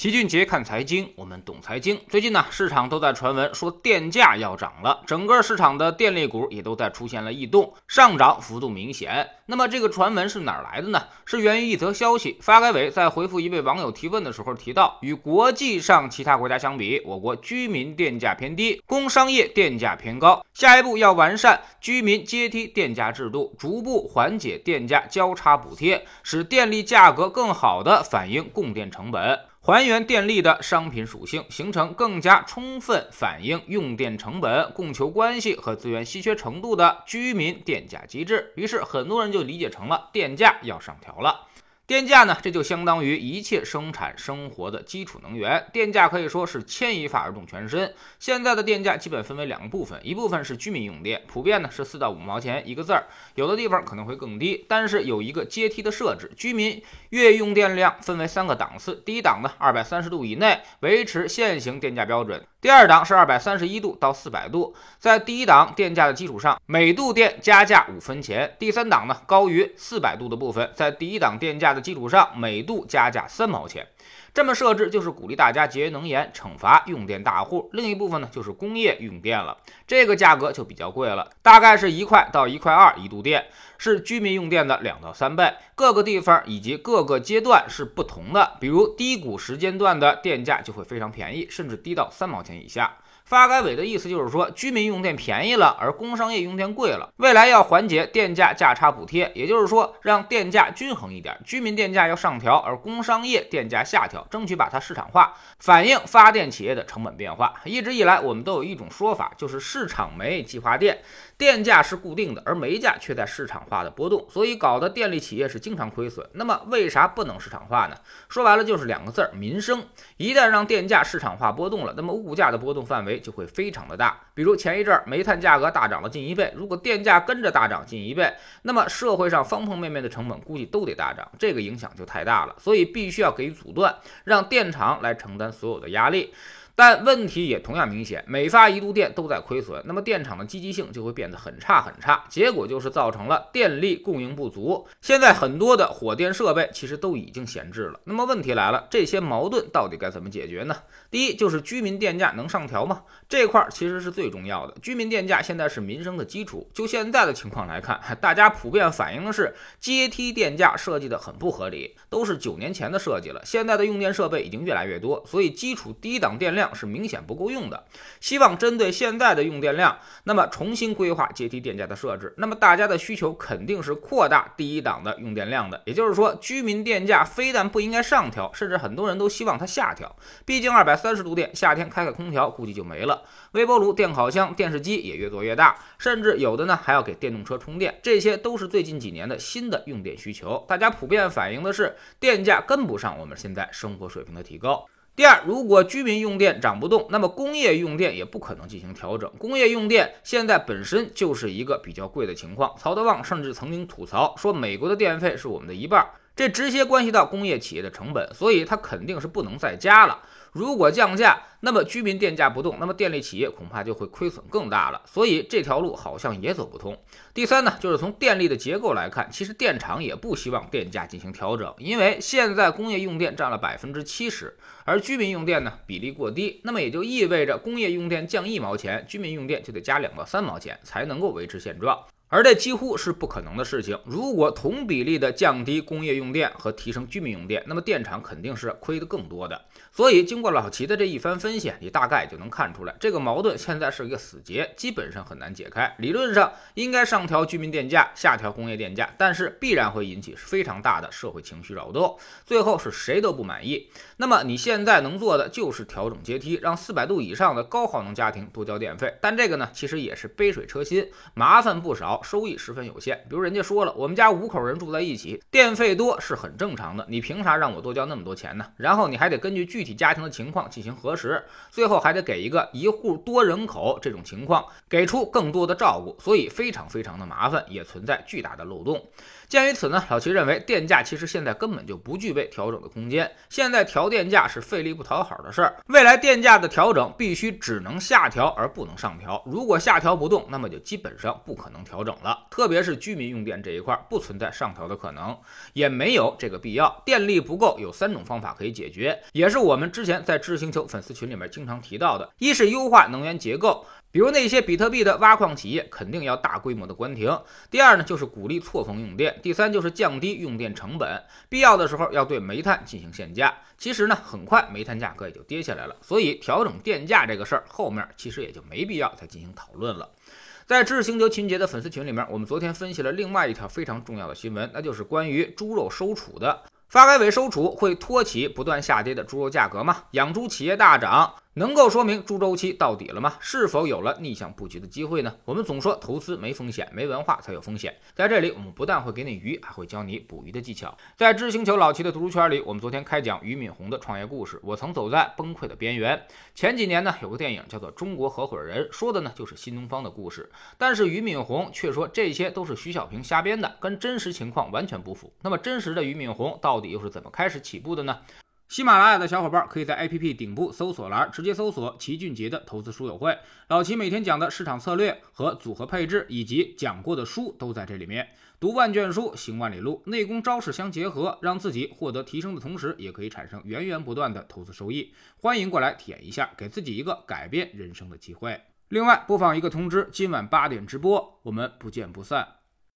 齐俊杰看财经，我们懂财经。最近呢，市场都在传闻说电价要涨了，整个市场的电力股也都在出现了异动，上涨幅度明显。那么这个传闻是哪来的呢？是源于一则消息。发改委在回复一位网友提问的时候提到，与国际上其他国家相比，我国居民电价偏低，工商业电价偏高。下一步要完善居民阶梯电价制度，逐步缓解电价交叉补贴，使电力价格更好地反映供电成本。还原电力的商品属性，形成更加充分反映用电成本、供求关系和资源稀缺程度的居民电价机制。于是，很多人就理解成了电价要上调了。电价呢，这就相当于一切生产生活的基础能源。电价可以说是牵一发而动全身。现在的电价基本分为两个部分，一部分是居民用电，普遍呢是四到五毛钱一个字儿，有的地方可能会更低。但是有一个阶梯的设置，居民月用电量分为三个档次，第一档呢二百三十度以内维持现行电价标准。第二档是二百三十一度到四百度，在第一档电价的基础上，每度电加价五分钱。第三档呢，高于四百度的部分，在第一档电价的基础上，每度加价三毛钱。这么设置就是鼓励大家节约能源，惩罚用电大户。另一部分呢，就是工业用电了，这个价格就比较贵了，大概是一块到一块二一度电，是居民用电的两到三倍。各个地方以及各个阶段是不同的，比如低谷时间段的电价就会非常便宜，甚至低到三毛钱以下。发改委的意思就是说，居民用电便宜了，而工商业用电贵了。未来要缓解电价价差补贴，也就是说让电价均衡一点，居民电价要上调，而工商业电价下调，争取把它市场化，反映发电企业的成本变化。一直以来，我们都有一种说法，就是市场煤计划电，电价是固定的，而煤价却在市场化的波动，所以搞得电力企业是经常亏损。那么为啥不能市场化呢？说白了就是两个字儿：民生。一旦让电价市场化波动了，那么物价的波动范围。就会非常的大，比如前一阵儿煤炭价格大涨了近一倍，如果电价跟着大涨近一倍，那么社会上方方面面的成本估计都得大涨，这个影响就太大了，所以必须要给予阻断，让电厂来承担所有的压力。但问题也同样明显，每发一度电都在亏损，那么电厂的积极性就会变得很差很差，结果就是造成了电力供应不足。现在很多的火电设备其实都已经闲置了。那么问题来了，这些矛盾到底该怎么解决呢？第一就是居民电价能上调吗？这块其实是最重要的。居民电价现在是民生的基础。就现在的情况来看，大家普遍反映的是阶梯电价设计的很不合理，都是九年前的设计了。现在的用电设备已经越来越多，所以基础低档电量。是明显不够用的，希望针对现在的用电量，那么重新规划阶梯电价的设置。那么大家的需求肯定是扩大第一档的用电量的，也就是说，居民电价非但不应该上调，甚至很多人都希望它下调。毕竟二百三十度电，夏天开开空调估计就没了。微波炉、电烤箱、电视机也越做越大，甚至有的呢还要给电动车充电，这些都是最近几年的新的用电需求。大家普遍反映的是电价跟不上我们现在生活水平的提高。第二，如果居民用电涨不动，那么工业用电也不可能进行调整。工业用电现在本身就是一个比较贵的情况。曹德旺甚至曾经吐槽说，美国的电费是我们的一半，这直接关系到工业企业的成本，所以它肯定是不能再加了。如果降价，那么居民电价不动，那么电力企业恐怕就会亏损更大了。所以这条路好像也走不通。第三呢，就是从电力的结构来看，其实电厂也不希望电价进行调整，因为现在工业用电占了百分之七十，而居民用电呢比例过低，那么也就意味着工业用电降一毛钱，居民用电就得加两到三毛钱才能够维持现状。而这几乎是不可能的事情。如果同比例的降低工业用电和提升居民用电，那么电厂肯定是亏得更多的。所以，经过老齐的这一番分析，你大概就能看出来，这个矛盾现在是一个死结，基本上很难解开。理论上应该上调居民电价，下调工业电价，但是必然会引起非常大的社会情绪扰动，最后是谁都不满意。那么你现在能做的就是调整阶梯，让四百度以上的高耗能家庭多交电费。但这个呢，其实也是杯水车薪，麻烦不少。收益十分有限。比如人家说了，我们家五口人住在一起，电费多是很正常的。你凭啥让我多交那么多钱呢？然后你还得根据具体家庭的情况进行核实，最后还得给一个一户多人口这种情况给出更多的照顾，所以非常非常的麻烦，也存在巨大的漏洞。鉴于此呢，老齐认为电价其实现在根本就不具备调整的空间。现在调电价是费力不讨好的事儿，未来电价的调整必须只能下调而不能上调。如果下调不动，那么就基本上不可能调整。整了，特别是居民用电这一块不存在上调的可能，也没有这个必要。电力不够有三种方法可以解决，也是我们之前在知识星球粉丝群里面经常提到的：一是优化能源结构。比如那些比特币的挖矿企业肯定要大规模的关停。第二呢，就是鼓励错峰用电。第三就是降低用电成本，必要的时候要对煤炭进行限价。其实呢，很快煤炭价格也就跌下来了，所以调整电价这个事儿后面其实也就没必要再进行讨论了。在知识星球秦杰的粉丝群里面，我们昨天分析了另外一条非常重要的新闻，那就是关于猪肉收储的。发改委收储会托起不断下跌的猪肉价格吗？养猪企业大涨。能够说明猪周期到底了吗？是否有了逆向布局的机会呢？我们总说投资没风险，没文化才有风险。在这里，我们不但会给你鱼，还会教你捕鱼的技巧。在知星球老齐的读书圈里，我们昨天开讲俞敏洪的创业故事。我曾走在崩溃的边缘。前几年呢，有个电影叫做《中国合伙人》，说的呢就是新东方的故事。但是俞敏洪却说这些都是徐小平瞎编的，跟真实情况完全不符。那么真实的俞敏洪到底又是怎么开始起步的呢？喜马拉雅的小伙伴可以在 APP 顶部搜索栏直接搜索齐俊杰的投资书友会，老齐每天讲的市场策略和组合配置，以及讲过的书都在这里面。读万卷书，行万里路，内功招式相结合，让自己获得提升的同时，也可以产生源源不断的投资收益。欢迎过来体验一下，给自己一个改变人生的机会。另外，播放一个通知：今晚八点直播，我们不见不散。